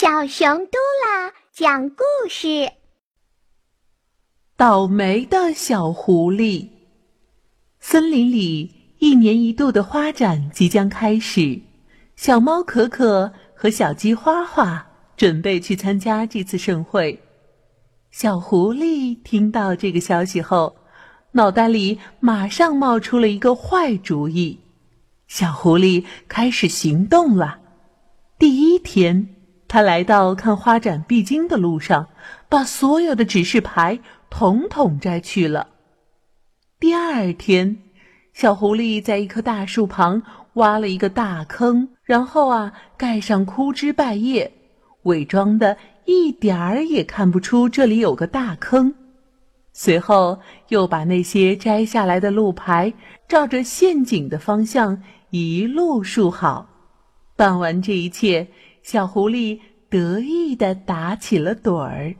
小熊嘟啦讲故事：倒霉的小狐狸。森林里一年一度的花展即将开始，小猫可可和小鸡花花准备去参加这次盛会。小狐狸听到这个消息后，脑袋里马上冒出了一个坏主意。小狐狸开始行动了。第一天。他来到看花展必经的路上，把所有的指示牌统统摘去了。第二天，小狐狸在一棵大树旁挖了一个大坑，然后啊盖上枯枝败叶，伪装的一点儿也看不出这里有个大坑。随后又把那些摘下来的路牌照着陷阱的方向一路竖好。办完这一切。小狐狸得意地打起了盹儿。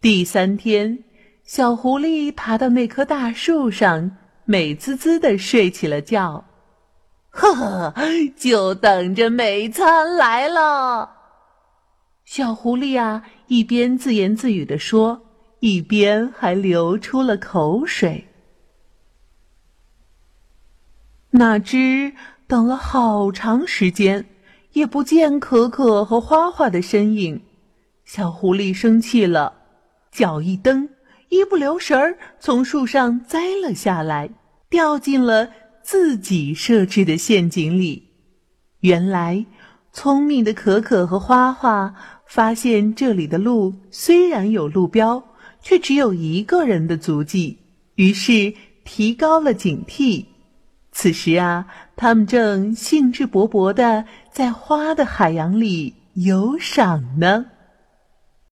第三天，小狐狸爬到那棵大树上，美滋滋地睡起了觉。呵呵，就等着美餐来了。小狐狸啊，一边自言自语地说，一边还流出了口水。哪知等了好长时间。也不见可可和花花的身影，小狐狸生气了，脚一蹬，一不留神儿从树上栽了下来，掉进了自己设置的陷阱里。原来，聪明的可可和花花发现这里的路虽然有路标，却只有一个人的足迹，于是提高了警惕。此时啊，他们正兴致勃勃地在花的海洋里游赏呢。